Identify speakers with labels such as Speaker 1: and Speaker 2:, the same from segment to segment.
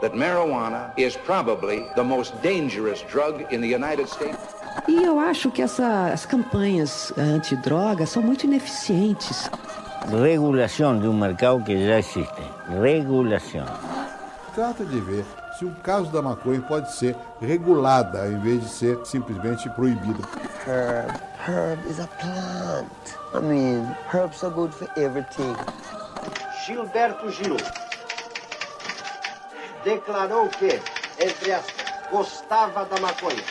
Speaker 1: that marijuana is probably the most dangerous drug in the United States.
Speaker 2: E eu acho que essa, as campanhas antidrogas são muito ineficientes.
Speaker 3: Regulação de um mercado que já existe. Regulação.
Speaker 4: Trata de ver se o caso da maconha pode ser regulada em vez de ser simplesmente proibida.
Speaker 5: Herb. Herb is a plant. I mean, herbs are good for everything.
Speaker 6: Gilberto Gil declarou que, entre as gostava da maconha.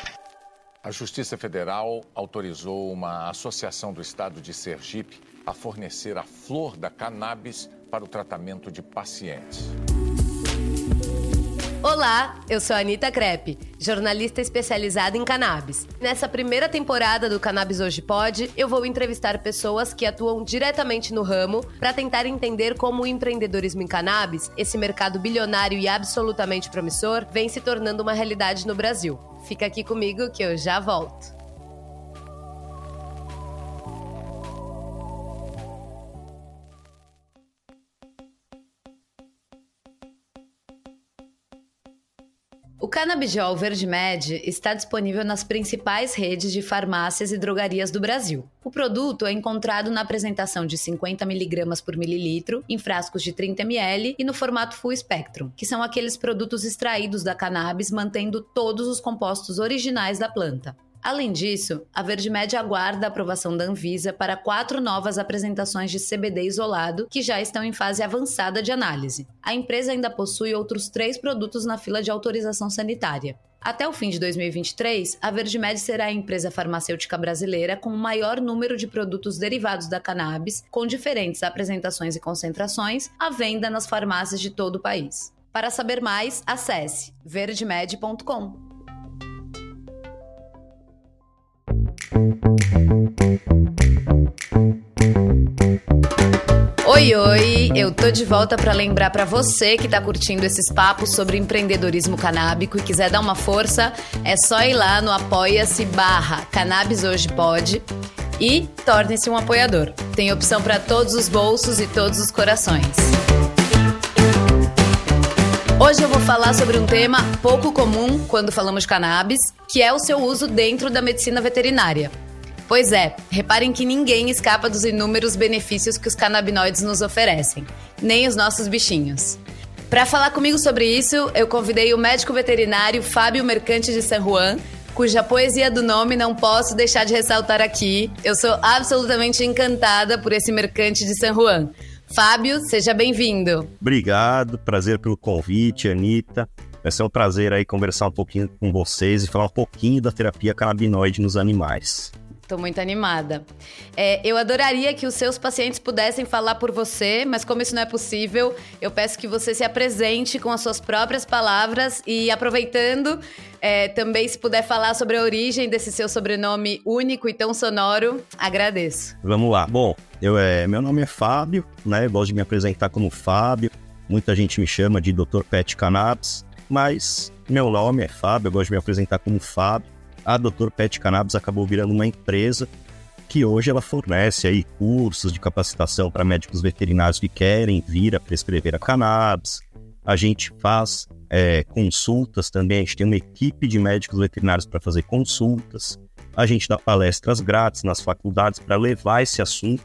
Speaker 7: A Justiça Federal autorizou uma associação do estado de Sergipe a fornecer a flor da cannabis para o tratamento de pacientes.
Speaker 8: Olá, eu sou a Anitta Crepe, jornalista especializada em cannabis. Nessa primeira temporada do Cannabis Hoje Pode, eu vou entrevistar pessoas que atuam diretamente no ramo para tentar entender como o empreendedorismo em cannabis, esse mercado bilionário e absolutamente promissor, vem se tornando uma realidade no Brasil. Fica aqui comigo que eu já volto. O Cannabijol Verde Med está disponível nas principais redes de farmácias e drogarias do Brasil. O produto é encontrado na apresentação de 50 mg por mililitro, em frascos de 30 ml e no formato Full Spectrum, que são aqueles produtos extraídos da cannabis mantendo todos os compostos originais da planta. Além disso, a VerdeMed aguarda a aprovação da Anvisa para quatro novas apresentações de CBD isolado que já estão em fase avançada de análise. A empresa ainda possui outros três produtos na fila de autorização sanitária. Até o fim de 2023, a VerdeMed será a empresa farmacêutica brasileira com o maior número de produtos derivados da cannabis, com diferentes apresentações e concentrações, à venda nas farmácias de todo o país. Para saber mais, acesse verdemed.com. Oi, oi! Eu tô de volta para lembrar para você que tá curtindo esses papos sobre empreendedorismo canábico e quiser dar uma força, é só ir lá no apoia-se barra Cannabis Hoje Pode e torne-se um apoiador. Tem opção para todos os bolsos e todos os corações. Hoje eu vou falar sobre um tema pouco comum quando falamos cannabis, que é o seu uso dentro da medicina veterinária. Pois é, reparem que ninguém escapa dos inúmeros benefícios que os canabinoides nos oferecem, nem os nossos bichinhos. Para falar comigo sobre isso, eu convidei o médico veterinário Fábio Mercante de San Juan, cuja poesia do nome não posso deixar de ressaltar aqui. Eu sou absolutamente encantada por esse mercante de San Juan. Fábio, seja bem-vindo.
Speaker 9: Obrigado, prazer pelo convite, Anitta. Vai ser um prazer aí conversar um pouquinho com vocês e falar um pouquinho da terapia canabinoide nos animais.
Speaker 8: Estou muito animada. É, eu adoraria que os seus pacientes pudessem falar por você, mas como isso não é possível, eu peço que você se apresente com as suas próprias palavras e aproveitando, é, também se puder falar sobre a origem desse seu sobrenome único e tão sonoro, agradeço.
Speaker 9: Vamos lá. Bom, eu, é, meu nome é Fábio, né? Eu gosto de me apresentar como Fábio. Muita gente me chama de Dr. Pet Cannabis, mas meu nome é Fábio, eu gosto de me apresentar como Fábio a Dr. Pet Cannabis acabou virando uma empresa que hoje ela fornece aí cursos de capacitação para médicos veterinários que querem vir a prescrever a cannabis. A gente faz é, consultas também, a gente tem uma equipe de médicos veterinários para fazer consultas. A gente dá palestras grátis nas faculdades para levar esse assunto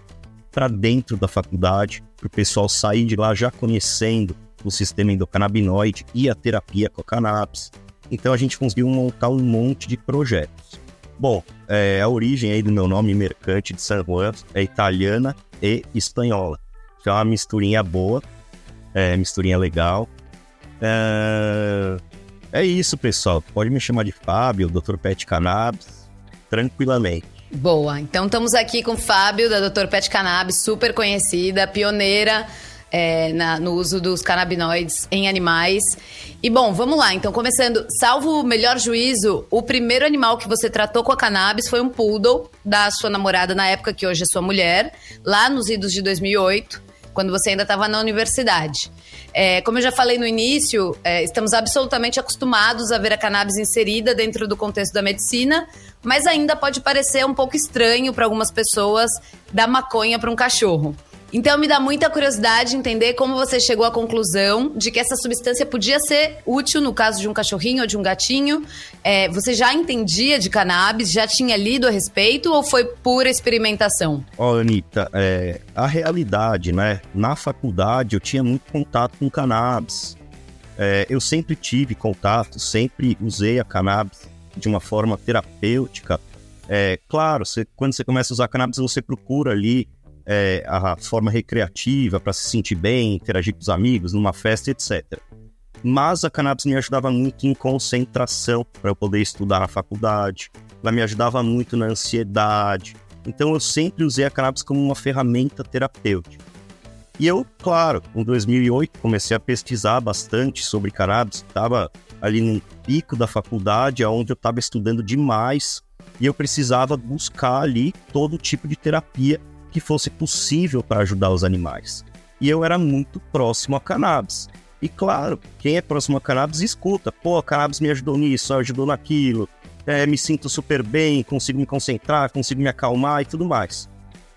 Speaker 9: para dentro da faculdade, para o pessoal sair de lá já conhecendo o sistema endocannabinoide e a terapia com a cannabis. Então a gente conseguiu montar um monte de projetos. Bom, é, a origem aí do meu nome, Mercante de San Juan, é italiana e espanhola. Então é uma misturinha boa, é, misturinha legal. É, é isso, pessoal. Pode me chamar de Fábio, Dr. Pet Cannabis, tranquilamente.
Speaker 8: Boa, então estamos aqui com o Fábio, da Dr. Pet Cannabis, super conhecida, pioneira é, na, no uso dos canabinoides em animais. E bom, vamos lá. Então, começando, salvo o melhor juízo, o primeiro animal que você tratou com a cannabis foi um poodle da sua namorada na época que hoje é sua mulher, lá nos idos de 2008, quando você ainda estava na universidade. É, como eu já falei no início, é, estamos absolutamente acostumados a ver a cannabis inserida dentro do contexto da medicina, mas ainda pode parecer um pouco estranho para algumas pessoas dar maconha para um cachorro. Então me dá muita curiosidade entender como você chegou à conclusão de que essa substância podia ser útil no caso de um cachorrinho ou de um gatinho. É, você já entendia de cannabis, já tinha lido a respeito ou foi pura experimentação?
Speaker 9: Ó, Anitta, é, a realidade, né? Na faculdade eu tinha muito contato com cannabis. É, eu sempre tive contato, sempre usei a cannabis de uma forma terapêutica. É, claro, você, quando você começa a usar cannabis, você procura ali é, a forma recreativa para se sentir bem, interagir com os amigos, numa festa, etc. Mas a cannabis me ajudava muito em concentração para eu poder estudar na faculdade. Ela me ajudava muito na ansiedade. Então eu sempre usei a cannabis como uma ferramenta terapêutica. E eu, claro, em 2008 comecei a pesquisar bastante sobre cannabis. Estava ali no pico da faculdade, onde eu estava estudando demais e eu precisava buscar ali todo tipo de terapia que fosse possível para ajudar os animais. E eu era muito próximo a cannabis. E claro, quem é próximo a cannabis escuta. Pô, a cannabis me ajudou nisso, ajudou naquilo. É, me sinto super bem, consigo me concentrar, consigo me acalmar e tudo mais.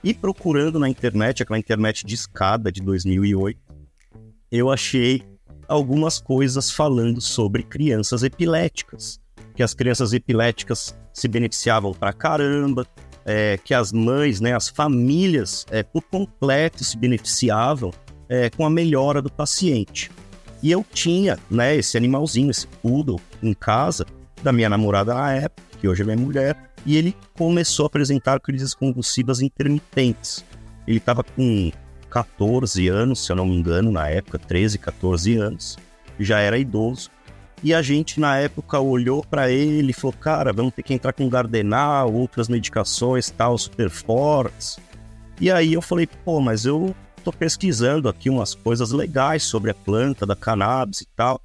Speaker 9: E procurando na internet, aquela internet de escada de 2008, eu achei algumas coisas falando sobre crianças epiléticas. Que as crianças epiléticas se beneficiavam pra caramba, é, que as mães, né, as famílias, é, por completo se beneficiavam é, com a melhora do paciente. E eu tinha né, esse animalzinho, esse poodle, em casa, da minha namorada na época, que hoje é minha mulher, e ele começou a apresentar crises convulsivas intermitentes. Ele estava com 14 anos, se eu não me engano, na época, 13, 14 anos, já era idoso. E a gente, na época, olhou para ele e falou: cara, vamos ter que entrar com Gardenal, outras medicações tal, super fortes. E aí eu falei: pô, mas eu tô pesquisando aqui umas coisas legais sobre a planta da cannabis e tal.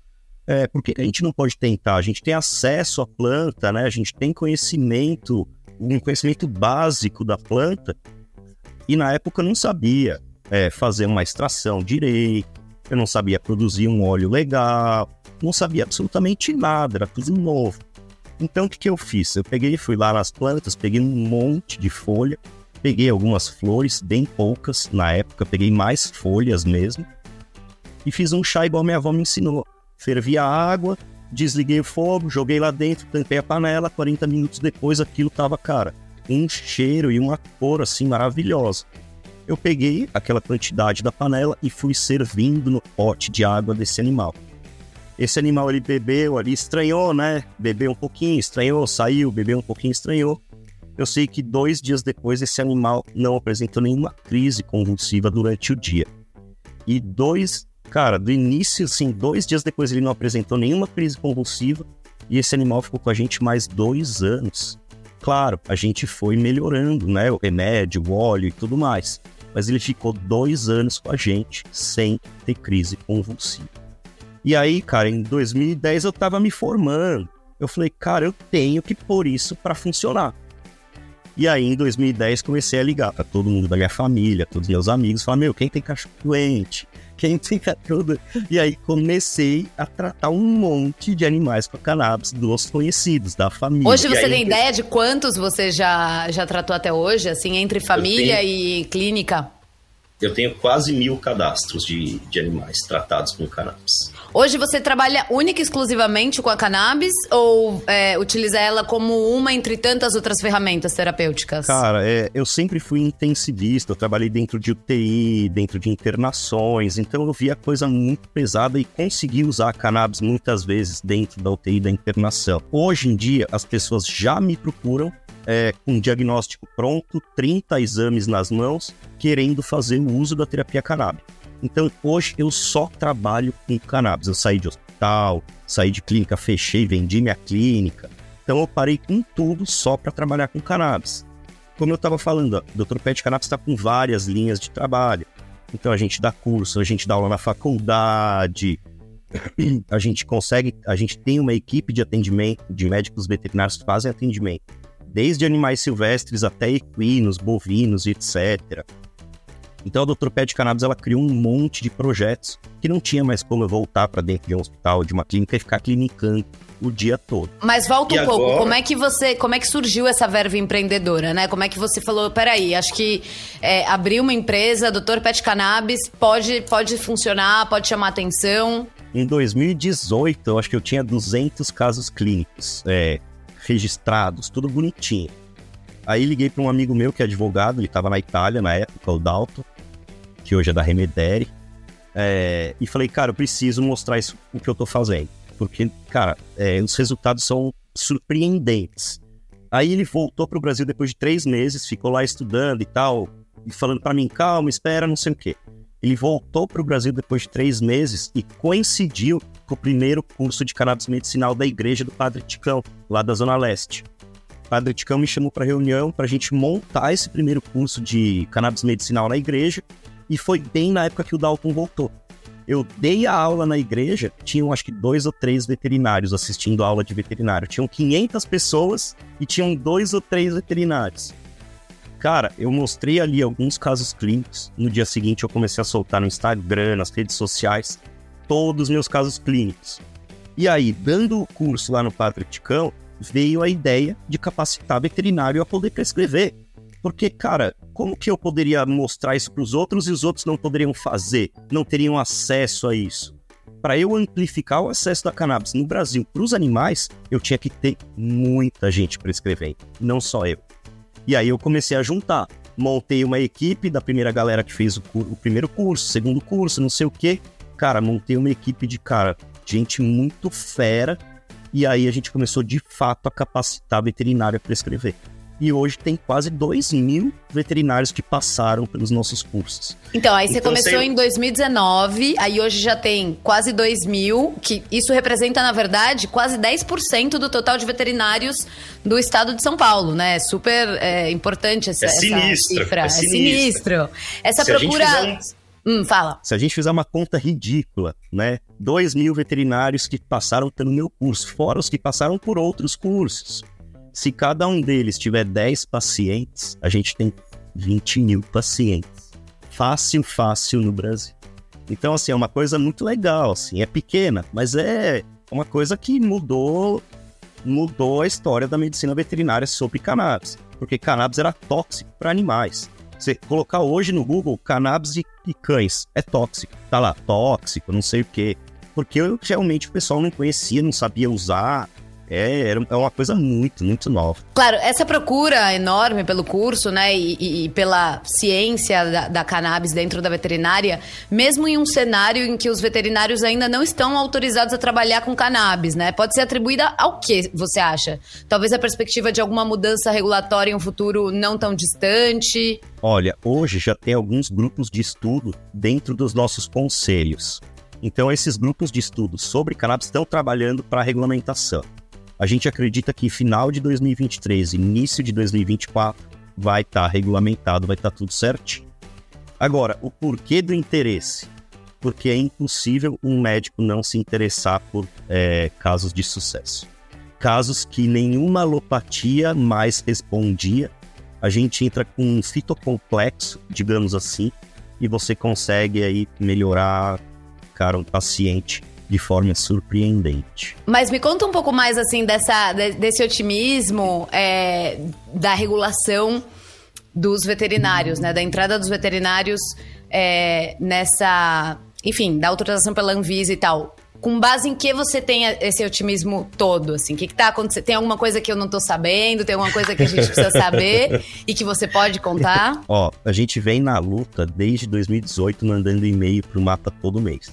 Speaker 9: É, por que a gente não pode tentar? A gente tem acesso à planta, né? A gente tem conhecimento, um conhecimento básico da planta. E na época eu não sabia é, fazer uma extração direito, eu não sabia produzir um óleo legal, não sabia absolutamente nada, era tudo novo. Então o que, que eu fiz? Eu peguei, fui lá nas plantas, peguei um monte de folha, peguei algumas flores, bem poucas na época, peguei mais folhas mesmo, e fiz um chá igual minha avó me ensinou. Fervi a água, desliguei o fogo, joguei lá dentro, tampei a panela, 40 minutos depois aquilo tava, cara, um cheiro e uma cor assim maravilhosa. Eu peguei aquela quantidade da panela e fui servindo no pote de água desse animal. Esse animal ele bebeu ali, estranhou, né? Bebeu um pouquinho, estranhou, saiu, bebeu um pouquinho, estranhou. Eu sei que dois dias depois esse animal não apresentou nenhuma crise convulsiva durante o dia. E dois, cara, do início, assim, dois dias depois ele não apresentou nenhuma crise convulsiva e esse animal ficou com a gente mais dois anos. Claro, a gente foi melhorando, né? O remédio, o óleo e tudo mais. Mas ele ficou dois anos com a gente sem ter crise convulsiva. E aí, cara, em 2010 eu tava me formando. Eu falei, cara, eu tenho que pôr isso para funcionar. E aí, em 2010, comecei a ligar para todo mundo da minha família, todos meus amigos, falar, meu, quem tem cachorro doente? Quem tem cachorro E aí, comecei a tratar um monte de animais com cannabis dos conhecidos, da família.
Speaker 8: Hoje você
Speaker 9: aí,
Speaker 8: tem ideia de quantos você já, já tratou até hoje, assim, entre família tenho... e clínica?
Speaker 9: Eu tenho quase mil cadastros de, de animais tratados com cannabis.
Speaker 8: Hoje você trabalha única e exclusivamente com a cannabis ou é, utiliza ela como uma entre tantas outras ferramentas terapêuticas?
Speaker 9: Cara, é, eu sempre fui intensivista, eu trabalhei dentro de UTI, dentro de internações, então eu via coisa muito pesada e consegui usar a cannabis muitas vezes dentro da UTI da internação. Hoje em dia, as pessoas já me procuram é, com um diagnóstico pronto, 30 exames nas mãos, querendo fazer o uso da terapia canábica. Então, hoje eu só trabalho com cannabis. Eu saí de hospital, saí de clínica, fechei, vendi minha clínica. Então, eu parei com tudo só para trabalhar com cannabis. Como eu estava falando, o Dr. Pet Cannabis está com várias linhas de trabalho. Então, a gente dá curso, a gente dá aula na faculdade, a gente consegue, a gente tem uma equipe de atendimento de médicos veterinários que fazem atendimento, desde animais silvestres até equinos, bovinos, etc. Então a Dr. Pet Cannabis ela criou um monte de projetos que não tinha mais como eu voltar para dentro de um hospital, de uma clínica e ficar clinicando o dia todo.
Speaker 8: Mas volta
Speaker 9: E
Speaker 8: um pouco,
Speaker 9: agora?
Speaker 8: como é que você, como é que surgiu essa verva empreendedora, né? Como é que você falou, peraí, acho que é, abrir uma empresa, Dr. Pet Cannabis, pode, pode funcionar, pode chamar atenção.
Speaker 9: Em 2018, eu acho que eu tinha 200 casos clínicos é, registrados, tudo bonitinho. Aí liguei para um amigo meu que é advogado, ele estava na Itália na época, o Dalton, que hoje é da Remedere, é, e falei, cara, eu preciso mostrar isso, o que eu tô fazendo. Porque, cara, é, os resultados são surpreendentes. Aí ele voltou pro Brasil depois de três meses, ficou lá estudando e tal, e falando para mim, calma, espera, não sei o quê. Ele voltou pro Brasil depois de três meses e coincidiu com o primeiro curso de cannabis medicinal da igreja do Padre Ticão, lá da Zona Leste. O Padre Ticão me chamou para reunião para a gente montar esse primeiro curso de cannabis medicinal na igreja e foi bem na época que o Dalton voltou. Eu dei a aula na igreja, tinham acho que dois ou três veterinários assistindo a aula de veterinário. Tinham 500 pessoas e tinham dois ou três veterinários. Cara, eu mostrei ali alguns casos clínicos. No dia seguinte eu comecei a soltar no Instagram, nas redes sociais, todos os meus casos clínicos. E aí, dando o curso lá no Padre Ticão, veio a ideia de capacitar veterinário a poder prescrever. Porque, cara, como que eu poderia mostrar isso para os outros e os outros não poderiam fazer, não teriam acesso a isso? Para eu amplificar o acesso da cannabis no Brasil para os animais, eu tinha que ter muita gente prescrevendo, não só eu. E aí eu comecei a juntar. Montei uma equipe da primeira galera que fez o, o primeiro curso, segundo curso, não sei o quê. Cara, montei uma equipe de, cara, gente muito fera. E aí a gente começou de fato a capacitar veterinário a prescrever. E hoje tem quase 2 mil veterinários que passaram pelos nossos cursos.
Speaker 8: Então, aí você
Speaker 9: Então,
Speaker 8: começou em 2019, aí hoje já tem quase 2 mil, que isso representa, na verdade, quase 10% do total de veterinários do estado de São Paulo, né? Super é, importante essa,
Speaker 9: É
Speaker 8: essa
Speaker 9: sinistro,
Speaker 8: cifra.
Speaker 9: é
Speaker 8: É
Speaker 9: sinistro.
Speaker 8: sinistro. Essa
Speaker 9: Se
Speaker 8: procura.
Speaker 9: um-
Speaker 8: Hum, fala.
Speaker 9: Se a gente fizer uma conta ridícula, né? 2 mil veterinários que passaram pelo meu curso, fora os que passaram por outros cursos. Se cada um deles tiver 10 pacientes, a gente tem 20 mil pacientes. Fácil, fácil no Brasil. Então, assim, é uma coisa muito legal, assim, é pequena, mas é uma coisa que mudou, mudou a história da medicina veterinária sobre cannabis. Porque cannabis era tóxico para animais. Você colocar hoje no Google cannabis e, cães, é tóxico. Tá lá, tóxico, não sei o quê. Porque eu, realmente o pessoal não conhecia, não sabia usar. É, é uma coisa muito, muito nova.
Speaker 8: Claro, essa procura enorme pelo curso, né, e, e- e pela ciência da, da cannabis dentro da veterinária, mesmo em um cenário em que os veterinários ainda não estão autorizados a trabalhar com cannabis, né, pode ser atribuída ao que você acha? Talvez a perspectiva de alguma mudança regulatória em um futuro não tão distante.
Speaker 9: Olha, hoje já tem alguns grupos de estudo dentro dos nossos conselhos. Então, esses grupos de estudo sobre cannabis estão trabalhando para a regulamentação. A gente acredita que final de 2023, início de 2024, vai estar regulamentado, vai estar tudo certinho. Agora, o porquê do interesse? Porque é impossível um médico não se interessar por é, casos de sucesso. Casos que nenhuma alopatia mais respondia a gente entra com um fitocomplexo, digamos assim, e você consegue aí melhorar, cara, um paciente de forma surpreendente.
Speaker 8: Mas me conta um pouco mais, assim, dessa, de- desse otimismo é, da regulação dos veterinários, né? Da entrada dos veterinários é, nessa... Enfim, da autorização pela Anvisa e tal. Com base em que você tem esse otimismo todo, assim? O que, que tá acontecendo? Tem alguma coisa que eu não tô sabendo? Tem alguma coisa que a gente precisa saber e que você pode contar?
Speaker 9: Ó, a gente vem na luta desde 2018 mandando e-mail pro mapa todo mês.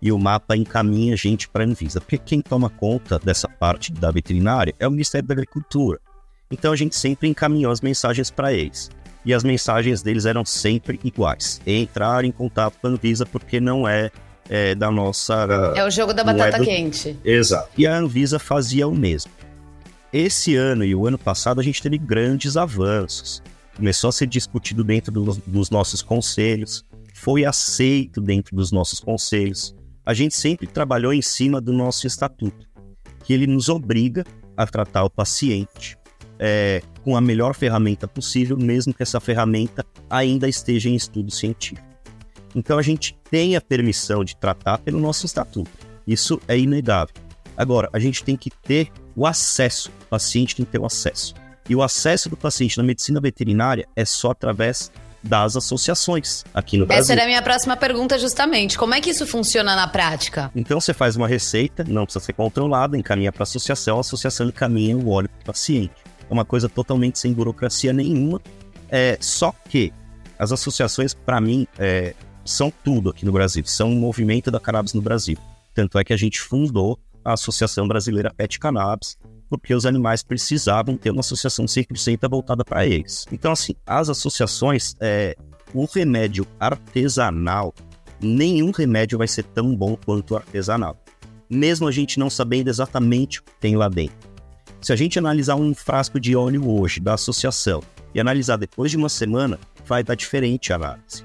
Speaker 9: E o mapa encaminha a gente para a Anvisa, porque quem toma conta dessa parte da veterinária é o Ministério da Agricultura. Então a gente sempre encaminhou as mensagens para eles. E as mensagens deles eram sempre iguais. Entrar em contato com a Anvisa porque não é, é, da nossa.
Speaker 8: É o jogo da
Speaker 9: é
Speaker 8: batata
Speaker 9: do-
Speaker 8: quente.
Speaker 9: Exato. E a Anvisa fazia o mesmo. Esse ano e o ano passado a gente teve grandes avanços. Começou a ser discutido dentro dos, dos nossos conselhos, foi aceito dentro dos nossos conselhos. A gente sempre trabalhou em cima do nosso estatuto, que ele nos obriga a tratar o paciente é, com a melhor ferramenta possível, mesmo que essa ferramenta ainda esteja em estudo científico. Então a gente tem a permissão de tratar pelo nosso estatuto. Isso é inegável. Agora, a gente tem que ter o acesso, o paciente tem que ter o acesso. E o acesso do paciente na medicina veterinária é só através das associações aqui no Brasil.
Speaker 8: Essa era a minha próxima pergunta, justamente. Como é que isso funciona na prática?
Speaker 9: Então você faz uma receita, não precisa ser controlada, encaminha para a associação, a associação encaminha o óleo para o paciente. É uma coisa totalmente sem burocracia nenhuma. É, só que as associações, para mim, é, são tudo aqui no Brasil, são um movimento da cannabis no Brasil. Tanto é que a gente fundou a Associação Brasileira Pet Cannabis, porque os animais precisavam ter uma associação 100% voltada para eles. Então, assim, as associações, é, o remédio artesanal, nenhum remédio vai ser tão bom quanto o artesanal. Mesmo a gente não sabendo exatamente o que tem lá dentro. Se a gente analisar um frasco de óleo hoje da associação e analisar depois de uma semana, vai dar diferente a análise.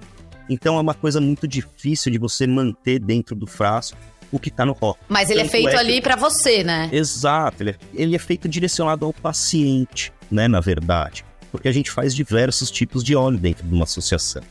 Speaker 9: Então é uma coisa muito difícil de você manter dentro do frasco o que está no rótulo.
Speaker 8: Mas ele é Tanto é feito é ali para você, né?
Speaker 9: Exato, ele é, ele é feito direcionado ao paciente, né, na verdade. Porque a gente faz diversos tipos de óleo dentro de uma associação.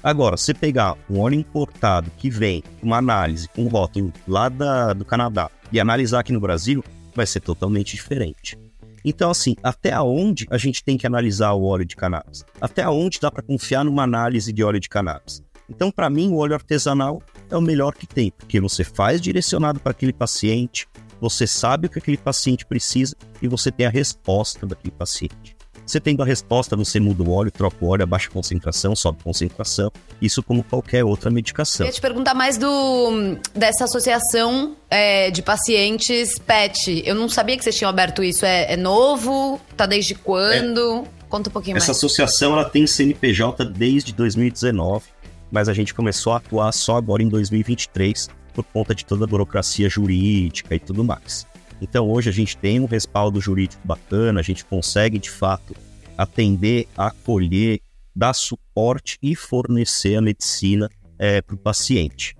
Speaker 9: Agora, se pegar um óleo importado que vem uma análise, um rótulo lá da, do Canadá e analisar aqui no Brasil, vai ser totalmente diferente. Então, assim, até onde a gente tem que analisar o óleo de cannabis? Até onde dá para confiar numa análise de óleo de cannabis? Então, para mim, o óleo artesanal é o melhor que tem, porque você faz direcionado para aquele paciente, você sabe o que aquele paciente precisa e você tem a resposta daquele paciente. Você tendo a resposta, você muda o óleo, troca o óleo, abaixa a concentração, sobe a concentração, isso como qualquer outra medicação.
Speaker 8: Eu ia te perguntar mais do dessa associação é, de pacientes PET. Eu não sabia que vocês tinham aberto isso. É, é novo? Tá desde quando? É. Conta um pouquinho
Speaker 9: Essa
Speaker 8: mais.
Speaker 9: Essa associação ela tem CNPJ desde 2019 mas a gente começou a atuar só agora em 2023 por conta de toda a burocracia jurídica e tudo mais. Então hoje a gente tem um respaldo jurídico bacana, a gente consegue de fato atender, acolher, dar suporte e fornecer a medicina é, para o paciente.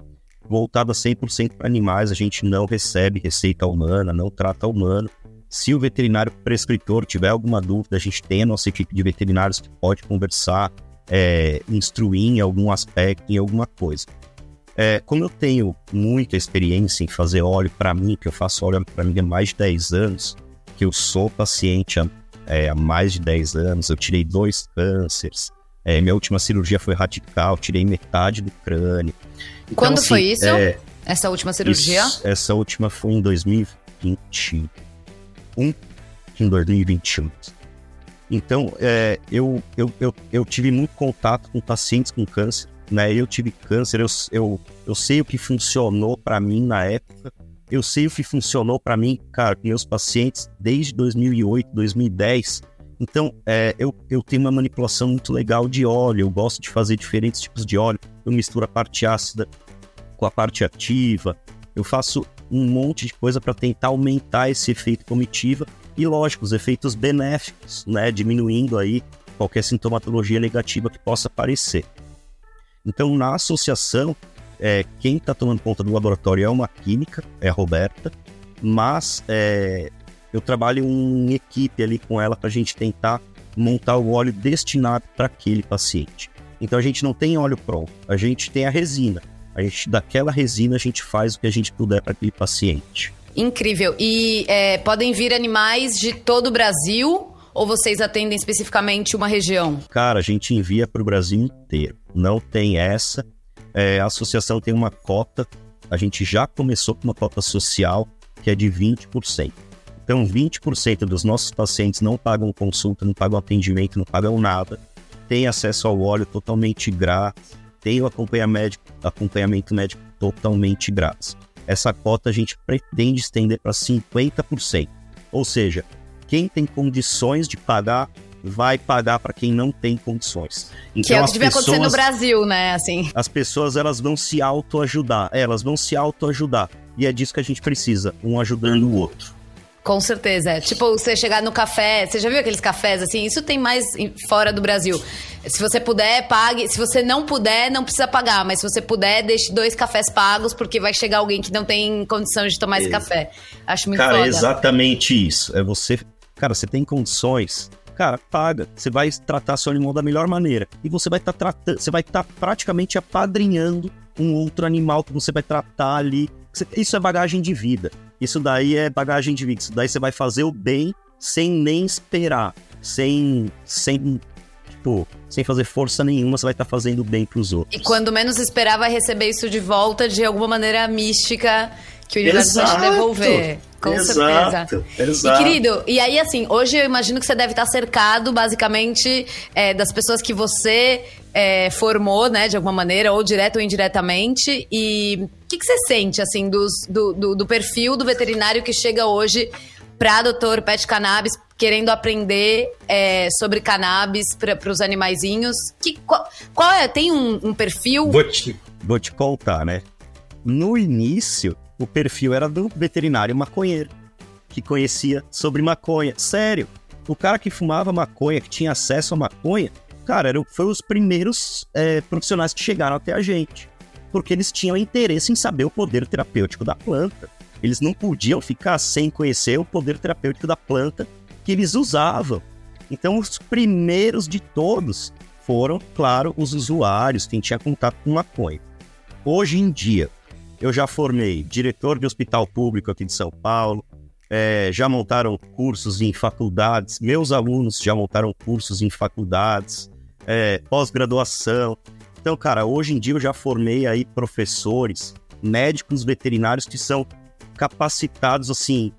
Speaker 9: Voltada 100% para animais, a gente não recebe receita humana, não trata humano. Se o veterinário prescritor tiver alguma dúvida, a gente tem a nossa equipe de veterinários que pode conversar, é, instruir em algum aspecto, em alguma coisa. É, como eu tenho muita experiência em fazer óleo para mim, que eu faço óleo para mim há mais de 10 anos, que eu sou paciente há, é, há mais de 10 anos, eu tirei dois cânceres, é, minha última cirurgia foi radical, tirei metade do crânio.
Speaker 8: Então, Quando assim, foi isso? É, essa última cirurgia? Isso,
Speaker 9: essa última foi em 2021. Em 2021. Então, é, eu, eu, eu, eu, tive muito contato com pacientes com câncer, né? Eu tive câncer, eu, eu, eu sei o que funcionou para mim na época, eu sei o que funcionou para mim, cara, com meus pacientes desde 2008, 2010. Então, é, eu, eu tenho uma manipulação muito legal de óleo, eu gosto de fazer diferentes tipos de óleo. Eu misturo a parte ácida com a parte ativa, eu faço um monte de coisa para tentar aumentar esse efeito comitiva e, lógico, os efeitos benéficos, né, diminuindo aí qualquer sintomatologia negativa que possa aparecer. Então, na associação, é, quem está tomando conta do laboratório é uma química, é a Roberta, mas é, eu trabalho em equipe ali com ela para a gente tentar montar o óleo destinado para aquele paciente. Então a gente não tem óleo pronto, a gente tem a resina. A gente daquela resina a gente faz o que a gente puder para aquele paciente.
Speaker 8: Incrível. E é, podem vir animais de todo o Brasil ou vocês atendem especificamente uma região?
Speaker 9: Cara, a gente envia para o Brasil inteiro. Não tem essa. É, a associação tem uma cota. A gente já começou com uma cota social que é de 20%. Então, 20% dos nossos pacientes não pagam consulta, não pagam atendimento, não pagam nada. Tem acesso ao óleo totalmente grátis. Tem o acompanhamento, acompanhamento médico totalmente grátis essa cota a gente pretende estender para 50%. Ou seja, quem tem condições de pagar vai pagar para quem não tem condições.
Speaker 8: Então, que é o que devia pessoas, acontecer no Brasil, né? Assim.
Speaker 9: As pessoas elas vão se autoajudar, elas vão se autoajudar. E é disso que a gente precisa, um ajudando o outro.
Speaker 8: Com certeza. É. Tipo, você chegar no café, você já viu aqueles cafés assim? Isso tem mais fora do Brasil. Se você puder, pague. Se você não puder, não precisa pagar. Mas se você puder, deixe dois cafés pagos, porque vai chegar alguém que não tem condição de tomar esse café. Acho muito
Speaker 9: Cara,
Speaker 8: foda.
Speaker 9: é exatamente isso. É você. Cara, você tem condições. cara, paga. Você vai tratar seu animal da melhor maneira. E você vai estar tá tratando, você vai estar tá praticamente apadrinhando um outro animal que você vai tratar ali. Isso é bagagem de vida. Isso daí é bagagem de vida. Isso daí você vai fazer o bem sem nem esperar. Sem. sem tipo, sem fazer força nenhuma, você vai estar tá fazendo bem pros outros.
Speaker 8: E quando menos esperar, vai receber isso de volta de alguma maneira mística que o universo exato, vai te devolver. Com exato, certeza. Exato. E, querido, e aí, assim, hoje eu imagino que você deve estar cercado, basicamente, é, das pessoas que você é, formou, né, de alguma maneira, ou direto ou indiretamente. E o que, que você sente, assim, dos, do, do, do perfil do veterinário que chega hoje para doutor Pet Cannabis, querendo aprender é, sobre cannabis para os animaizinhos. Que, qual, qual, é? Tem um, um perfil?
Speaker 9: Vou te, vou te contar, né? No início, o perfil era do veterinário maconheiro, que conhecia sobre maconha. Sério, o cara que fumava maconha, que tinha acesso à maconha, cara, era, foi os primeiros é, profissionais que chegaram até a gente. Porque eles tinham interesse em saber o poder terapêutico da planta. Eles não podiam ficar sem conhecer o poder terapêutico da planta que eles usavam. Então, os primeiros de todos foram, claro, os usuários, quem tinha contato com maconha. Hoje em dia, eu já formei diretor de hospital público aqui de São Paulo, é, já montaram cursos em faculdades, meus alunos já montaram cursos em faculdades, é, pós-graduação. Então, cara, hoje em dia eu já formei aí professores, médicos veterinários que são capacitados, assim,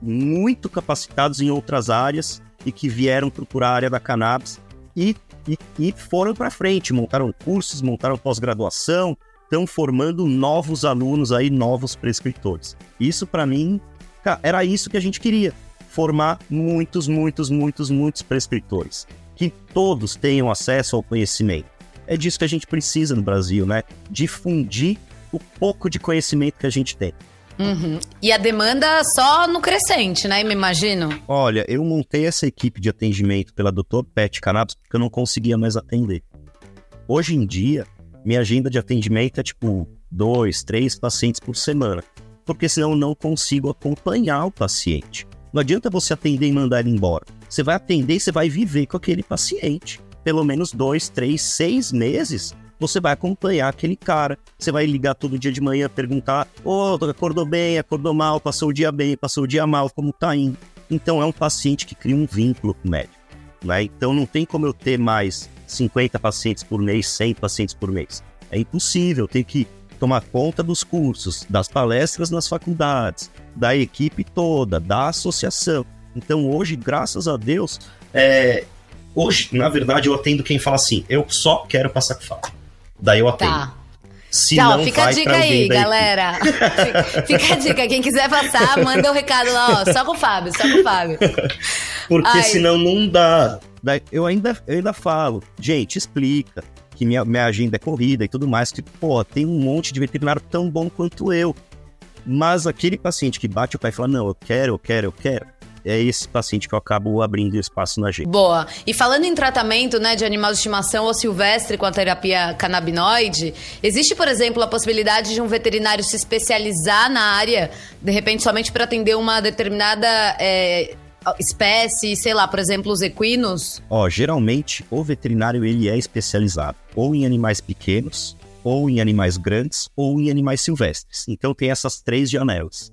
Speaker 9: muito capacitados em outras áreas e que vieram procurar a área da cannabis e, e, e foram para frente, montaram cursos, montaram pós-graduação, estão formando novos alunos aí, novos prescritores. Isso para mim, era isso que a gente queria, formar muitos, muitos, muitos, muitos prescritores, que todos tenham acesso ao conhecimento. É disso que a gente precisa no Brasil, né? Difundir o pouco de conhecimento que a gente tem.
Speaker 8: Uhum. E a demanda só no crescente, né? Me imagino.
Speaker 9: Olha, eu montei essa equipe de atendimento pela Dr. Pet Cannabis porque eu não conseguia mais atender. Hoje em dia, minha agenda de atendimento é tipo dois, três pacientes por semana, porque senão eu não consigo acompanhar o paciente. Não adianta você atender e mandar ele embora. Você vai atender e você vai viver com aquele paciente. Pelo menos dois, três, seis meses você vai acompanhar aquele cara. Você vai ligar todo dia de manhã, perguntar: Ô, oh, acordou bem, acordou mal, passou o dia bem, passou o dia mal, como tá indo? Então é um paciente que cria um vínculo com o médico. Né? Então não tem como eu ter mais 50 pacientes por mês, 100 pacientes por mês. É impossível, tem que tomar conta dos cursos, das palestras nas faculdades, da equipe toda, da associação. Então hoje, graças a Deus, é... hoje, na verdade, eu atendo quem fala assim, eu só quero passar com fala. Daí eu atendo. Tá.
Speaker 8: Se não, fica a dica aí, galera. Fica, fica, a dica. Quem quiser passar, manda um recado lá, ó. Só com o Fábio, só com o Fábio.
Speaker 9: Porque Ai. senão não dá. Eu ainda, eu ainda falo, gente, explica que minha, minha agenda é corrida e tudo mais, que, pô, tem um monte de veterinário tão bom quanto eu. Mas aquele paciente que bate o pé e fala, não, eu quero, eu quero, eu quero, é esse paciente que eu acabo abrindo espaço na agenda.
Speaker 8: Boa. E falando em tratamento né, de animal de estimação ou silvestre com a terapia canabinoide, existe, por exemplo, a possibilidade de um veterinário se especializar na área, de repente, somente para atender uma determinada é, espécie, sei lá, por exemplo, os equinos?
Speaker 9: Ó, geralmente o veterinário ele é especializado ou em animais pequenos, ou em animais grandes, ou em animais silvestres. Então tem essas três janelas.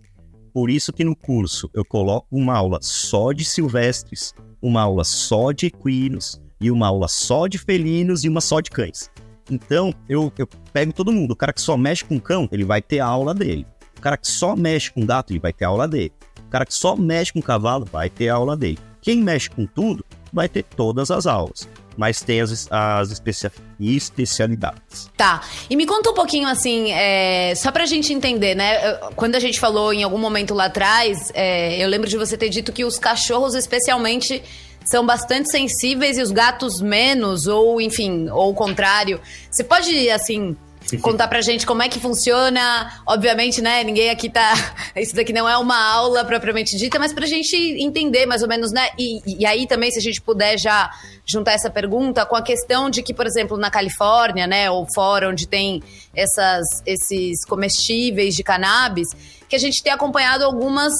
Speaker 9: Por isso que no curso eu coloco uma aula só de silvestres, uma aula só de equinos e uma aula só de felinos e uma só de cães. Então eu, eu pego todo mundo. O cara que só mexe com cão, ele vai ter a aula dele. O cara que só mexe com gato, ele vai ter a aula dele cara que só mexe com cavalo vai ter a aula dele. Quem mexe com tudo vai ter todas as aulas. Mas tem as, as especia especialidades.
Speaker 8: Tá. E me conta um pouquinho assim, é, só pra gente entender, né? Quando a gente falou em algum momento lá atrás, é, eu lembro de você ter dito que os cachorros, especialmente, são bastante sensíveis e os gatos menos, ou enfim, ou o contrário. Você pode, assim, contar pra gente como é que funciona. Obviamente, né? Ninguém aqui tá. Isso daqui não é uma aula propriamente dita, mas pra gente entender mais ou menos, né? E, e aí também, se a gente puder já juntar essa pergunta com a questão de que, por exemplo, na Califórnia, né, ou fora onde tem essas, esses comestíveis de cannabis, que a gente tem acompanhado algumas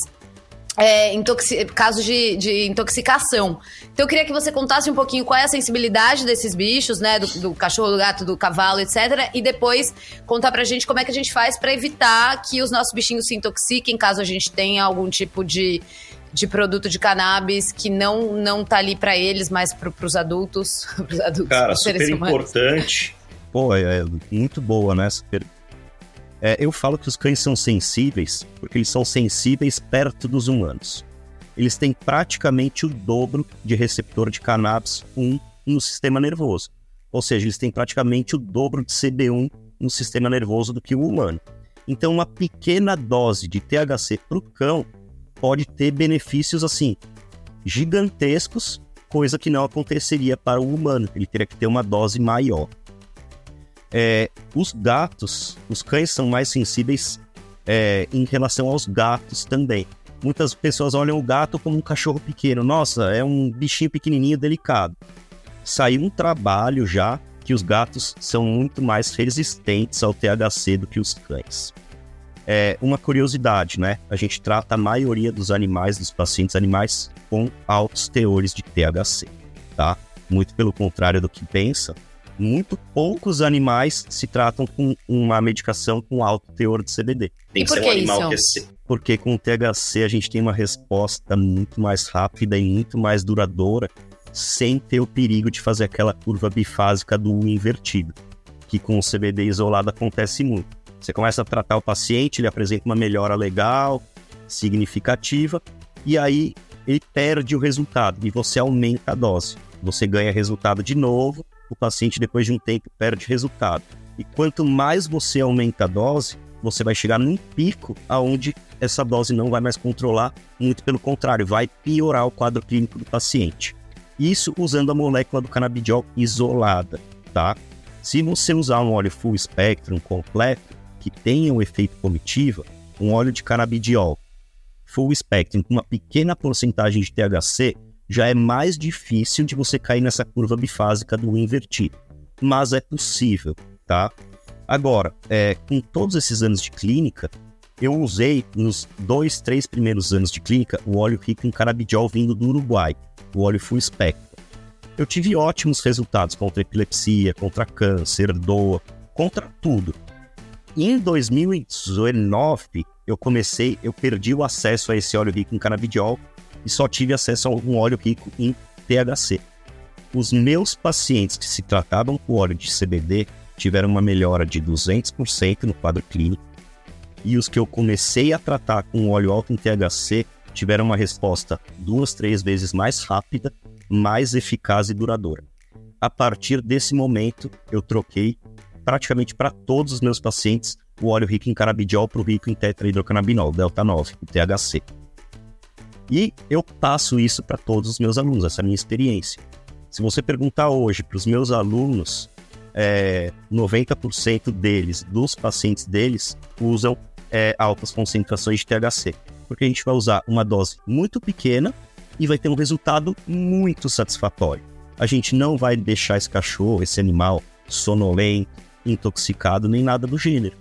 Speaker 8: é, intoxi- casos de, de intoxicação. Então eu queria que você contasse um pouquinho qual é a sensibilidade desses bichos, né? Do, do cachorro, do gato, do cavalo, etc. E depois contar pra gente como é que a gente faz pra evitar que os nossos bichinhos se intoxiquem, caso a gente tenha algum tipo de, de produto de cannabis que não, não tá ali pra eles, mas pro, pros adultos. pros adultos,
Speaker 9: Cara,
Speaker 8: pros seres
Speaker 9: super importante. Pô, é, é muito boa, né? essa per- É, eu falo que os cães são sensíveis porque eles são sensíveis perto dos humanos. Eles têm praticamente o dobro de receptor de cannabis 1 no sistema nervoso. Ou seja, eles têm praticamente o dobro de CB1 no sistema nervoso do que o humano. Então, uma pequena dose de THC para o cão pode ter benefícios assim gigantescos, coisa que não aconteceria para o humano. Ele teria que ter uma dose maior. É, os gatos, os cães são mais sensíveis é, em relação aos gatos também. Muitas pessoas olham o gato como um cachorro pequeno. Nossa, é um bichinho pequenininho, delicado. Saiu um trabalho já que os gatos são muito mais resistentes ao THC do que os cães. É uma curiosidade, né? A gente trata a maioria dos animais, dos pacientes animais, com altos teores de THC, tá? Muito pelo contrário do que pensa, muito poucos animais se tratam com uma medicação com alto teor de CBD.
Speaker 8: E por que isso?
Speaker 9: Porque com o THC a gente tem uma resposta muito mais rápida e muito mais duradoura, sem ter o perigo de fazer aquela curva bifásica do U invertido, que com o CBD isolado acontece muito. Você começa a tratar o paciente, ele apresenta uma melhora legal, significativa, e aí ele perde o resultado e você aumenta a dose. Você ganha resultado de novo, o paciente depois de um tempo perde resultado. E quanto mais você aumenta a dose, você vai chegar num pico aonde essa dose não vai mais controlar, muito pelo contrário, vai piorar o quadro clínico do paciente. Isso usando a molécula do canabidiol isolada, tá? Se você usar um óleo full spectrum completo, que tenha o efeito comitiva, um óleo de canabidiol full spectrum com uma pequena porcentagem de THC, já é mais difícil de você cair nessa curva bifásica do invertido. Mas é possível, tá? Agora, é, com todos esses anos de clínica, eu usei nos dois, três primeiros anos de clínica o óleo rico em canabidiol vindo do Uruguai, o óleo full spectrum. Eu tive ótimos resultados contra epilepsia, contra câncer, doa, contra tudo. Em 2019, eu comecei, eu perdi o acesso a esse óleo rico em canabidiol e só tive acesso a um óleo rico em THC. Os meus pacientes que se tratavam com óleo de CBD tiveram uma melhora de 200% no quadro clínico, e os que eu comecei a tratar com óleo alto em THC tiveram uma resposta duas, três vezes mais rápida, mais eficaz e duradoura. A partir desse momento, eu troquei praticamente para todos os meus pacientes o óleo rico em canabidiol para o rico em tetrahidrocannabinol, delta 9, o THC. E eu passo isso para todos os meus alunos, essa é a minha experiência. Se você perguntar hoje para os meus alunos, é, 90% deles, dos pacientes deles, usam é, altas concentrações de THC. Porque a gente vai usar uma dose muito pequena e vai ter um resultado muito satisfatório. A gente não vai deixar esse cachorro, esse animal, sonolento, intoxicado, nem nada do gênero.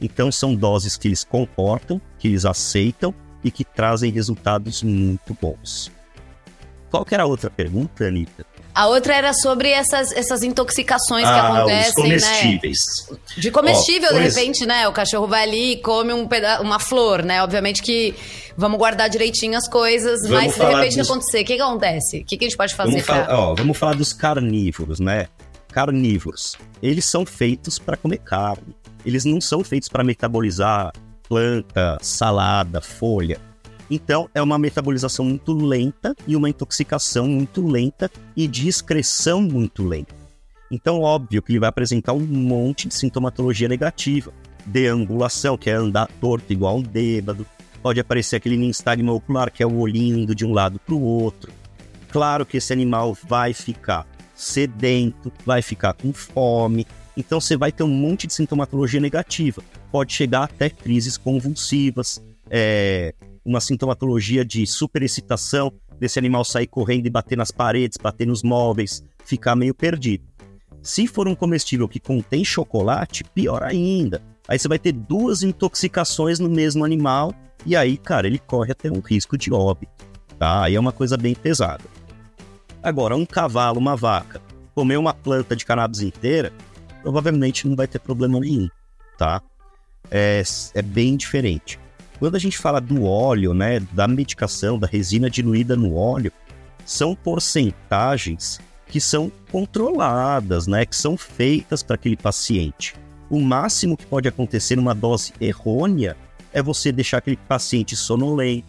Speaker 9: Então são doses que eles comportam, que eles aceitam e que trazem resultados muito bons. Qual que era a outra pergunta, Anitta?
Speaker 8: A outra era sobre essas, essas intoxicações que
Speaker 9: Ah, os
Speaker 8: acontecem,
Speaker 9: comestíveis.
Speaker 8: né? De comestível,
Speaker 9: Ó,
Speaker 8: de repente, né? O cachorro vai ali e come um peda uma flor, né? Obviamente que vamos guardar direitinho as coisas,
Speaker 9: Vamos
Speaker 8: mas se de repente
Speaker 9: dos-
Speaker 8: acontecer, o que, que acontece? O que, que a gente pode fazer
Speaker 9: Vamos
Speaker 8: pra...
Speaker 9: ó, vamos falar dos carnívoros, né? Carnívoros. Eles são feitos para comer carne. Eles não são feitos para metabolizar planta, salada, folha. Então, é uma metabolização muito lenta e uma intoxicação muito lenta e de excreção muito lenta. Então, óbvio que ele vai apresentar um monte de sintomatologia negativa. Deambulação, que é andar torto igual um bêbado. Pode aparecer aquele nistagma ocular, que é o olhinho indo de um lado para o outro. Claro que esse animal vai ficar sedento, vai ficar com fome. Então você vai ter um monte de sintomatologia negativa. Pode chegar até crises convulsivas, é, uma sintomatologia de superexcitação, desse animal sair correndo e bater nas paredes, bater nos móveis, ficar meio perdido. Se for um comestível que contém chocolate, pior ainda. Aí você vai ter duas intoxicações no mesmo animal e aí, cara, ele corre até um risco de óbito, tá? Aí é uma coisa bem pesada. Agora, um cavalo, uma vaca, comer uma planta de cannabis inteira, provavelmente não vai ter problema nenhum, tá? É, é bem diferente. Quando a gente fala do óleo, né, da medicação, da resina diluída no óleo, são porcentagens que são controladas, né, que são feitas para aquele paciente. O máximo que pode acontecer numa dose errônea é você deixar aquele paciente sonolento,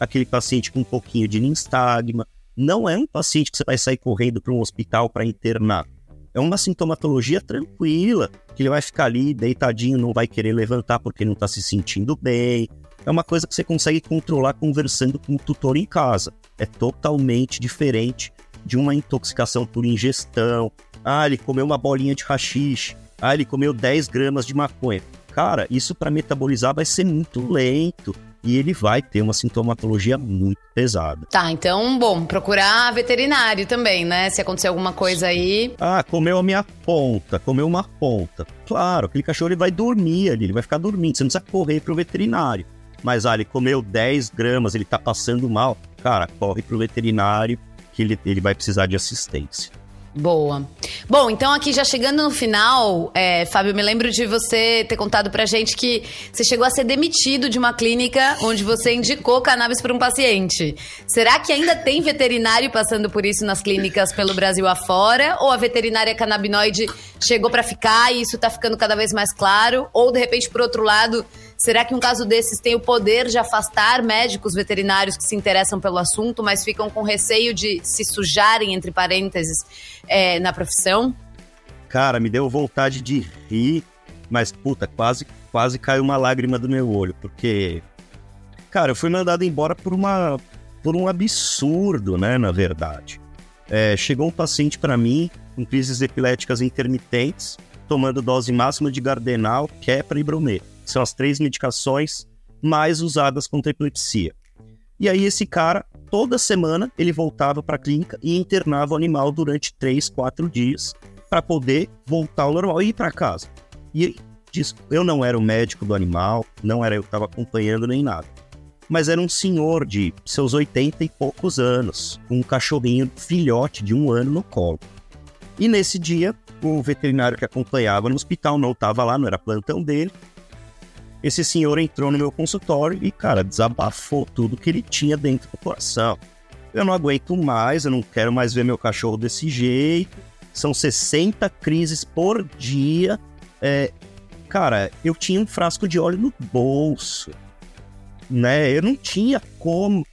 Speaker 9: aquele paciente com um pouquinho de nistagma. Não é um paciente que você vai sair correndo para um hospital para internar. É uma sintomatologia tranquila, que ele vai ficar ali deitadinho, não vai querer levantar porque não está se sentindo bem. É uma coisa que você consegue controlar conversando com o tutor em casa. É totalmente diferente de uma intoxicação por ingestão. Ah, ele comeu uma bolinha de rachixe ah, ele comeu 10 gramas de maconha. Cara, isso para metabolizar vai ser muito lento e ele vai ter uma sintomatologia muito pesada.
Speaker 8: Tá, então, bom, procurar veterinário também, né? Se acontecer alguma coisa aí.
Speaker 9: Ah, comeu a minha ponta, comeu uma ponta. Claro, aquele cachorro ele vai dormir ali, ele vai ficar dormindo, você não precisa correr pro veterinário. Mas, ah, ele comeu 10 gramas, ele tá passando mal. Cara, corre pro veterinário que ele, ele vai precisar de assistência.
Speaker 8: Boa. Bom, então aqui já chegando no final, é, Fábio, me lembro de você ter contado pra gente que você chegou a ser demitido de uma clínica onde você indicou cannabis para um paciente. Será que ainda tem veterinário passando por isso nas clínicas pelo Brasil afora? Ou a veterinária canabinoide chegou para ficar e isso tá ficando cada vez mais claro? Ou, de repente, por outro lado, Será que um caso desses tem o poder de afastar médicos veterinários que se interessam pelo assunto, mas ficam com receio de se sujarem, entre parênteses, é, na profissão?
Speaker 9: Cara, me deu vontade de rir, mas puta, quase, quase caiu uma lágrima do meu olho, porque, cara, eu fui mandado embora por uma, por um absurdo, né, na verdade. É, chegou um paciente para mim com crises epiléticas intermitentes, tomando dose máxima de Gardenal, Kepra e Bromê são as três medicações mais usadas contra epilepsia. E aí esse cara, toda semana, ele voltava para a clínica e internava o animal durante três, quatro dias para poder voltar ao normal e ir para casa. E diz, eu não era o médico do animal, não era eu que estava acompanhando nem nada. Mas era um senhor de seus 80 e poucos anos, com um cachorrinho filhote de um ano no colo. E nesse dia, o veterinário que acompanhava no hospital não estava lá, não era plantão dele, esse senhor entrou no meu consultório e, cara, desabafou tudo que ele tinha dentro do coração. Eu não aguento mais, eu não quero mais ver meu cachorro desse jeito. São 60 crises por dia. É, cara, eu tinha um frasco de óleo no bolso. Né? Eu não tinha como.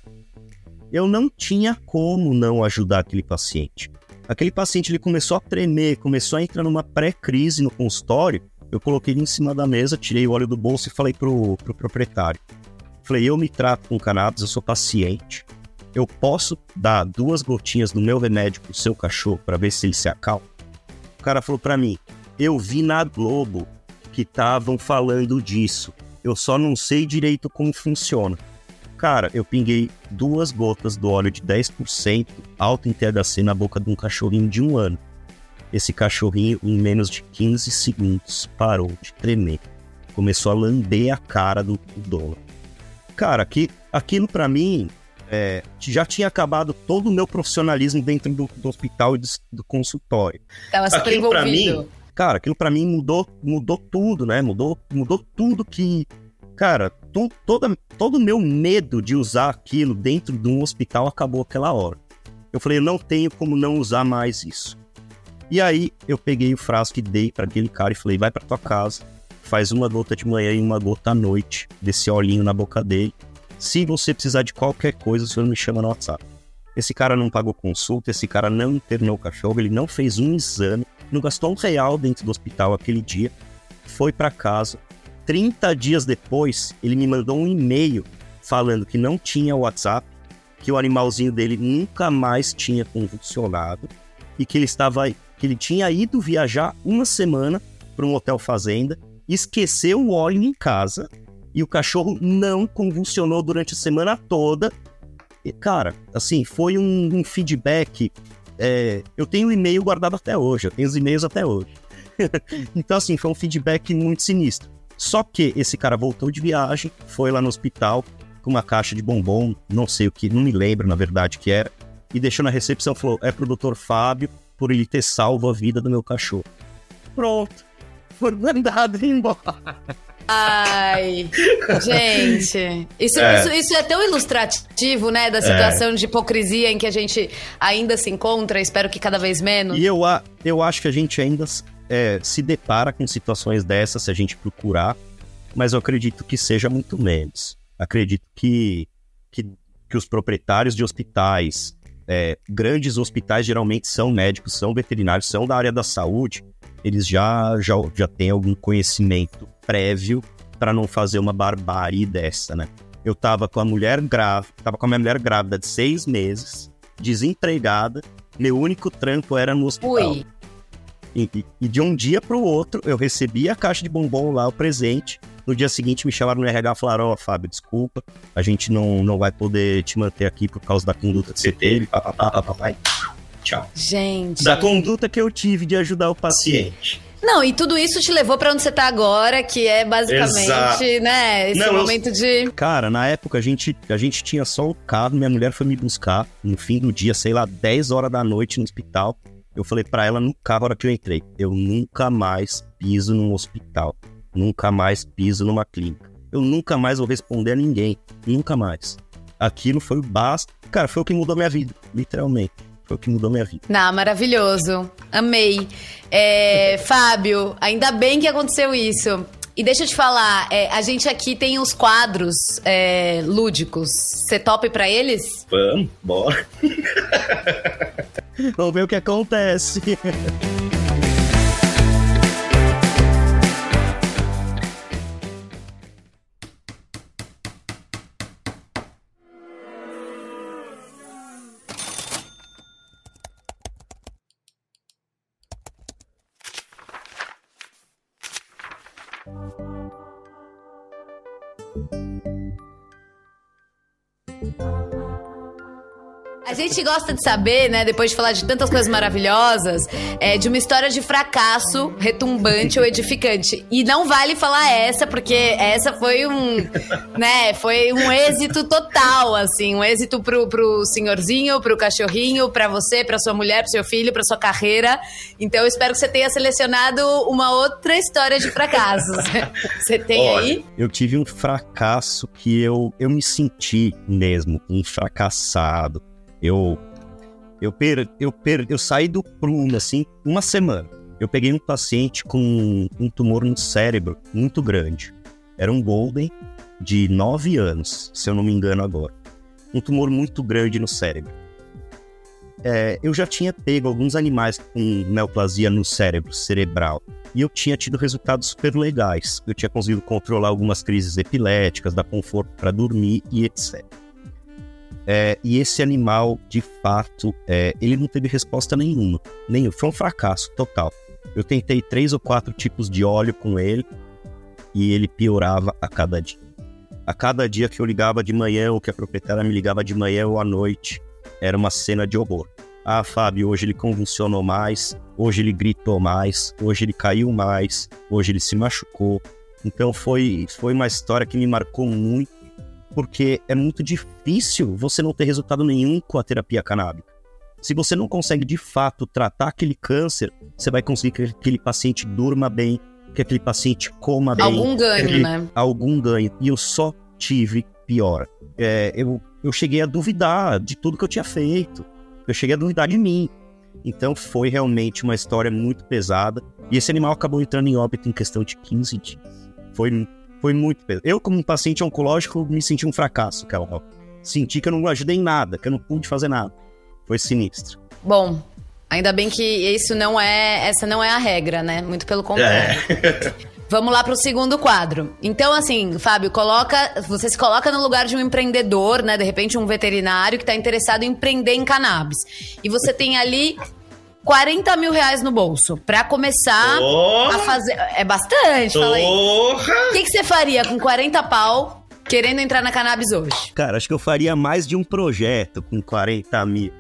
Speaker 9: Eu não tinha como não ajudar aquele paciente. Aquele paciente ele começou a tremer, começou a entrar numa pré-crise no consultório eu coloquei ele em cima da mesa, tirei o óleo do bolso e falei pro, pro proprietário. Falei, eu me trato com cannabis, eu sou paciente. Eu posso dar duas gotinhas do meu remédio pro seu cachorro para ver se ele se acalma? O cara falou para mim, eu vi na Globo que estavam falando disso. Eu só não sei direito como funciona. Cara, eu pinguei duas gotas do óleo de 10% alto em THC na boca de um cachorrinho de um ano. Esse cachorrinho, em menos de 15 segundos, parou de tremer. Começou a lamber a cara do, do dono. Cara, aqui, aquilo para mim é, já tinha acabado todo o meu profissionalismo dentro do, do hospital e do, do consultório.
Speaker 8: Tava super aquilo envolvido.
Speaker 9: Mim, cara, aquilo para mim mudou, mudou tudo, né? Mudou, mudou tudo que, cara, to, toda, todo o meu medo de usar aquilo dentro de um hospital acabou aquela hora. Eu falei, eu não tenho como não usar mais isso. E aí eu peguei o frasco e dei para aquele cara e falei: vai para tua casa, faz uma gota de manhã e uma gota à noite desse olhinho na boca dele. Se você precisar de qualquer coisa, o senhor me chama no WhatsApp. Esse cara não pagou consulta, esse cara não internou o cachorro, ele não fez um exame, não gastou um real dentro do hospital aquele dia, foi para casa. 30 dias depois, ele me mandou um e-mail falando que não tinha WhatsApp, que o animalzinho dele nunca mais tinha convulsionado e que ele estava que ele tinha ido viajar uma semana para um hotel fazenda, esqueceu o óleo em casa e o cachorro não convulsionou durante a semana toda. E, cara, assim, foi um, um feedback. É, eu tenho o e-mail guardado até hoje, eu tenho os e-mails até hoje. então, assim, foi um feedback muito sinistro. Só que esse cara voltou de viagem, foi lá no hospital com uma caixa de bombom, não sei o que, não me lembro na verdade que era, e deixou na recepção, falou, é pro Dr. Fábio por ele ter salvo a vida do meu cachorro. Pronto. Foi mandado embora.
Speaker 8: Ai, gente, isso é. Isso, isso é. tão ilustrativo, né, da situação é. de hipocrisia em que a gente ainda se encontra, espero que cada vez menos.
Speaker 9: E eu, eu acho que a gente ainda é, se depara com situações dessas se a gente procurar, mas eu acredito que seja muito menos. Acredito que, que, que os proprietários de hospitais, é, grandes hospitais geralmente são médicos, são veterinários, são da área da saúde, eles já, já, já têm algum conhecimento prévio para não fazer uma barbárie dessa, né? Eu tava com a mulher grávida, tava com a minha mulher grávida de seis meses, desempregada, meu único trampo era no hospital. E, e, e de um dia para o outro, eu recebi a caixa de bombom lá, o presente. No dia seguinte, me chamaram no RH e falaram: Ó, oh, Fábio, desculpa, a gente não, não vai poder te manter aqui por causa da conduta que você teve. Papapá, papai. Tchau.
Speaker 8: Gente.
Speaker 9: Da conduta que eu tive de ajudar o paciente.
Speaker 8: Não, e tudo isso te levou para onde você tá agora, que é basicamente, Exato. né, esse Não, momento eu... de.
Speaker 9: Cara, na época a gente, a gente tinha só o carro, minha mulher foi me buscar no fim do dia, sei lá, 10 horas da noite no hospital. Eu falei para ela no carro, a hora que eu entrei, eu nunca mais piso num hospital, nunca mais piso numa clínica. Eu nunca mais vou responder a ninguém, nunca mais. Aquilo foi o basta. Cara, foi o que mudou minha vida, literalmente. Foi o que mudou minha vida.
Speaker 8: Não, maravilhoso. Amei. É, Fábio, ainda bem que aconteceu isso. E deixa eu te falar, é, a gente aqui tem os quadros é, lúdicos. Você tope pra eles?
Speaker 9: Vamos, bora. Vamos ver o que acontece. Thank you.
Speaker 8: Gente gosta de saber, né, depois de falar de tantas coisas maravilhosas, é, de uma história de fracasso retumbante ou edificante. E não vale falar essa, porque essa foi um, né, foi um êxito total, assim, um êxito pro, pro senhorzinho, pro cachorrinho, pra você, pra sua mulher, pro seu filho, pra sua carreira. Então eu espero que você tenha selecionado uma outra história de fracassos. Você tem Olha, aí?
Speaker 9: Eu tive um fracasso que eu, eu me senti mesmo um fracassado eu eu per, eu per, eu saí do prumo assim uma semana. Eu peguei um paciente com um tumor no cérebro muito grande. Era um golden de 9 anos, se eu não me engano agora. Um tumor muito grande no cérebro. É, eu já tinha pego alguns animais com neoplasia no cérebro cerebral e eu tinha tido resultados super legais. Eu tinha conseguido controlar algumas crises epiléticas, dar conforto para dormir e etc. É, e esse animal, de fato, é, ele não teve resposta nenhuma. Nenhum. Foi um fracasso total. Eu tentei três ou quatro tipos de óleo com ele e ele piorava a cada dia. A cada dia que eu ligava de manhã, ou que a proprietária me ligava de manhã ou à noite, era uma cena de horror. Ah, Fábio, hoje ele convulsionou mais, hoje ele gritou mais, hoje ele caiu mais, hoje ele se machucou. Então foi, foi uma história que me marcou muito porque é muito difícil você não ter resultado nenhum com a terapia canábica. Se você não consegue de fato tratar aquele câncer, você vai conseguir que aquele paciente durma bem, que aquele paciente coma bem.
Speaker 8: Algum ganho, né?
Speaker 9: Algum ganho. E eu só tive pior. É, eu, eu cheguei a duvidar de tudo que eu tinha feito. Eu cheguei a duvidar de mim. Então foi realmente uma história muito pesada. E esse animal acabou entrando em óbito em questão de 15 dias. Foi foi muito pesado. Eu, como um paciente oncológico, me senti um fracasso, Carol. Senti que eu não ajudei em nada, que eu não pude fazer nada. Foi sinistro.
Speaker 8: Bom, ainda bem que isso não é. Essa não é a regra, né? Muito pelo contrário. É. Vamos lá para o segundo quadro. Então, assim, Fábio, coloca, você se coloca no lugar de um empreendedor, né? De repente, um veterinário que está interessado em empreender em cannabis. E você tem ali 40 mil reais no bolso pra começar oh. a fazer. É bastante, fala aí. O que, que você faria com 40 pau querendo entrar na cannabis hoje?
Speaker 9: Cara, acho que eu faria mais de um projeto com 40 mil.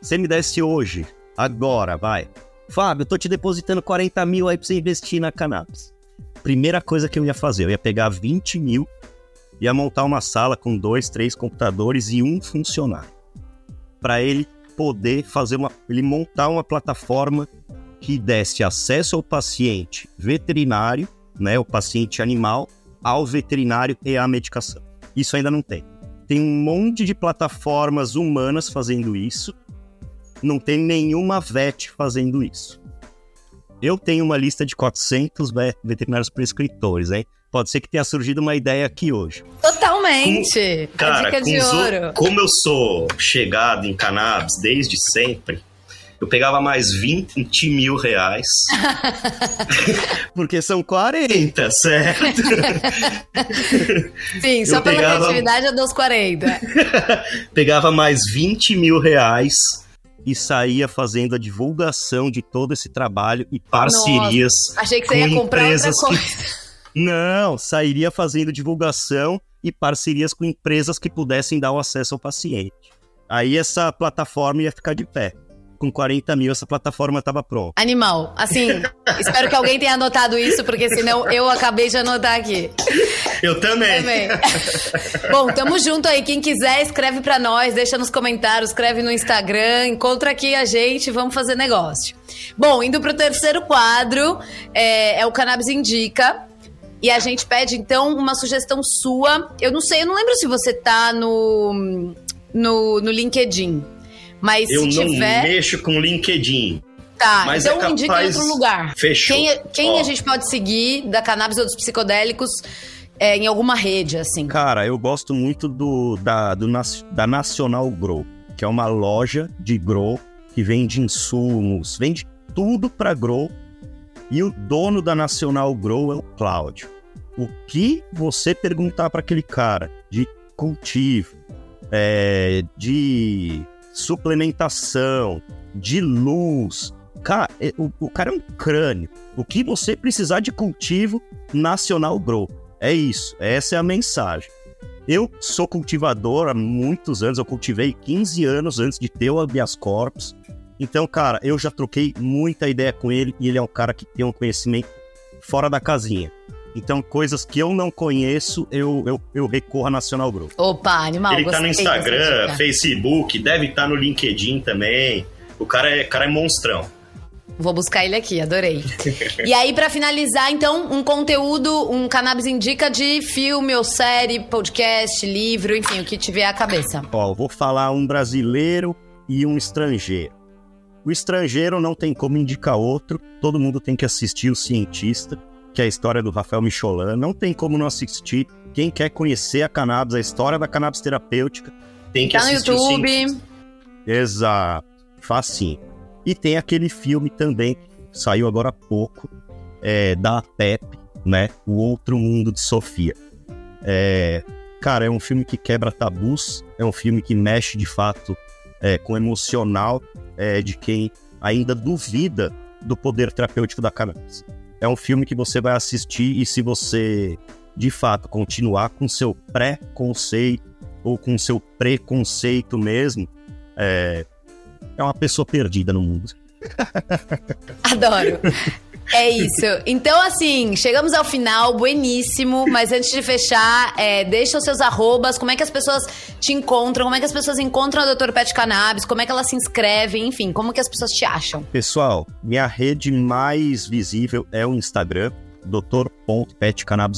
Speaker 9: Você me desse hoje, agora, vai. Fábio, eu tô te depositando 40 mil aí pra você investir na cannabis. primeira coisa que eu ia fazer, eu ia pegar 20 mil, ia montar uma sala com dois, três computadores e um funcionário. Para ele poder fazer uma. ele montar uma plataforma que desse acesso ao paciente veterinário, né, o paciente animal, ao veterinário e à medicação. Isso ainda não tem. Tem um monte de plataformas humanas fazendo isso, não tem nenhuma VET fazendo isso. Eu tenho uma lista de 400 veterinários prescritores, hein? Pode ser que tenha surgido uma ideia aqui hoje.
Speaker 8: Totalmente!
Speaker 9: Com, cara,
Speaker 8: dica de ouro.
Speaker 9: Como eu sou chegado em cannabis desde sempre, eu pegava mais 20 mil reais. porque são 40, certo?
Speaker 8: Sim, só eu pela pegava... criatividade eu dou os 40.
Speaker 9: pegava mais 20 mil reais e saía fazendo a divulgação de todo esse trabalho e parcerias.
Speaker 8: Nossa, achei que você ia comprar outra coisa. Que...
Speaker 9: Não, sairia fazendo divulgação e parcerias com empresas que pudessem dar o acesso ao paciente. Aí essa plataforma ia ficar de pé com 40 mil essa plataforma estava pronta.
Speaker 8: Animal. Assim, espero que alguém tenha anotado isso, porque senão eu acabei de anotar aqui.
Speaker 9: Eu também. também.
Speaker 8: Bom, tamo junto aí. Quem quiser, escreve para nós, deixa nos comentários, escreve no Instagram, encontra aqui a gente, vamos fazer negócio. Bom, indo pro terceiro quadro, é, é o Cannabis Indica. E a gente pede, então, uma sugestão sua. Eu não sei, eu não lembro se você tá no, no, no LinkedIn. Mas
Speaker 9: eu
Speaker 8: se
Speaker 9: não
Speaker 8: tiver...
Speaker 9: mexo com LinkedIn.
Speaker 8: Tá,
Speaker 9: mas
Speaker 8: então
Speaker 9: é capaz...
Speaker 8: indica em outro lugar.
Speaker 9: Fechou.
Speaker 8: Quem, quem a gente pode seguir da cannabis ou dos psicodélicos é, em alguma rede, assim?
Speaker 9: Cara, eu gosto muito do da, do, da Nacional Grow, que é uma loja de grow que vende insumos, vende tudo para grow. E o dono da Nacional Grow é o Cláudio. O que você perguntar para aquele cara de cultivo, é, de suplementação, de luz. Cara, é, o, o cara é um crânio. O que você precisar de cultivo nacional grow. É isso, essa é a mensagem. Eu sou cultivador há muitos anos, eu cultivei 15 anos antes de ter o habeas corpus. Então, cara, eu já troquei muita ideia com ele e ele é um cara que tem um conhecimento fora da casinha. Então, coisas que eu não conheço, eu, eu, eu recorro a Nacional Group.
Speaker 8: Opa, animal.
Speaker 9: Ele tá no Instagram, Facebook, deve estar tá no LinkedIn também. O cara é, cara é monstrão.
Speaker 8: Vou buscar ele aqui, adorei. e aí, para finalizar, então, um conteúdo, um cannabis indica de filme ou série, podcast, livro, enfim, o que tiver à cabeça.
Speaker 9: Ó, vou falar um brasileiro e um estrangeiro. O estrangeiro não tem como indicar outro, todo mundo tem que assistir o cientista que é a história do Rafael Micholan. Não tem como não assistir. Quem quer conhecer a cannabis, a história da cannabis terapêutica, tem que tá assistir.
Speaker 8: no YouTube.
Speaker 9: Exato. Facinho. E tem aquele filme também, que saiu agora há pouco, é, da PEP, né? O Outro Mundo de Sofia. É, cara, é um filme que quebra tabus, é um filme que mexe de fato é, com o emocional é, de quem ainda duvida do poder terapêutico da cannabis é um filme que você vai assistir e se você de fato continuar com seu pré-conceito ou com seu preconceito mesmo, é, é uma pessoa perdida no mundo.
Speaker 8: Adoro. É isso. Então, assim, chegamos ao final, bueníssimo. Mas antes de fechar, é, deixa os seus arrobas, como é que as pessoas te encontram, como é que as pessoas encontram a Dr. Pet Cannabis, como é que elas se inscrevem, enfim, como que as pessoas te acham?
Speaker 9: Pessoal, minha rede mais visível é o Instagram,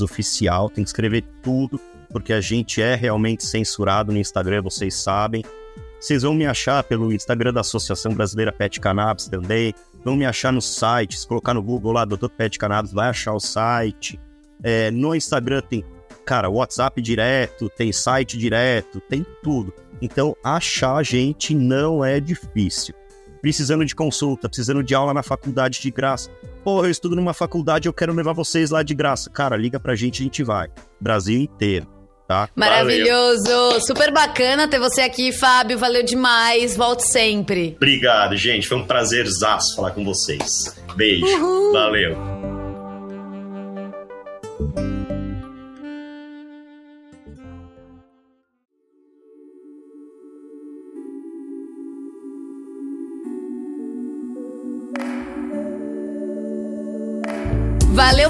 Speaker 9: oficial. Tem que escrever tudo, porque a gente é realmente censurado no Instagram, vocês sabem. Vocês vão me achar pelo Instagram da Associação Brasileira Pet Cannabis também. Vão me achar no site. Se colocar no Google lá, Dr. Pet Cannabis, vai achar o site. É, no Instagram tem, cara, WhatsApp direto, tem site direto, tem tudo. Então, achar a gente não é difícil. Precisando de consulta, precisando de aula na faculdade de graça. Pô, eu estudo numa faculdade, eu quero levar vocês lá de graça. Cara, liga pra gente, a gente vai. Brasil inteiro tá?
Speaker 8: Maravilhoso! Valeu. Super bacana ter você aqui, Fábio. Valeu demais. Volte sempre.
Speaker 9: Obrigado, gente. Foi um prazerzaço falar com vocês. Beijo. Uhul.
Speaker 8: Valeu.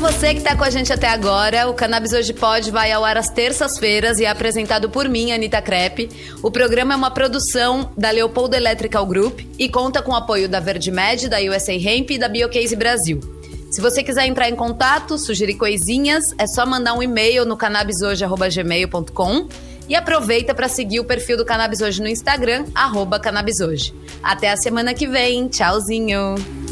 Speaker 8: Você que tá com a gente até agora. O Cannabis Hoje Pode vai ao ar às terças-feiras e é apresentado por mim, Anitta Crepe. O programa é uma produção da Leopoldo Electrical Group e conta com o apoio da VerdMed, da USA Hemp e da Biocase Brasil. Se você quiser entrar em contato, sugerir coisinhas, é só mandar um e-mail no cannabishoje.gmail.com e aproveita para seguir o perfil do Cannabis Hoje no Instagram, arroba Cannabis Hoje. Até a semana que vem. Tchauzinho!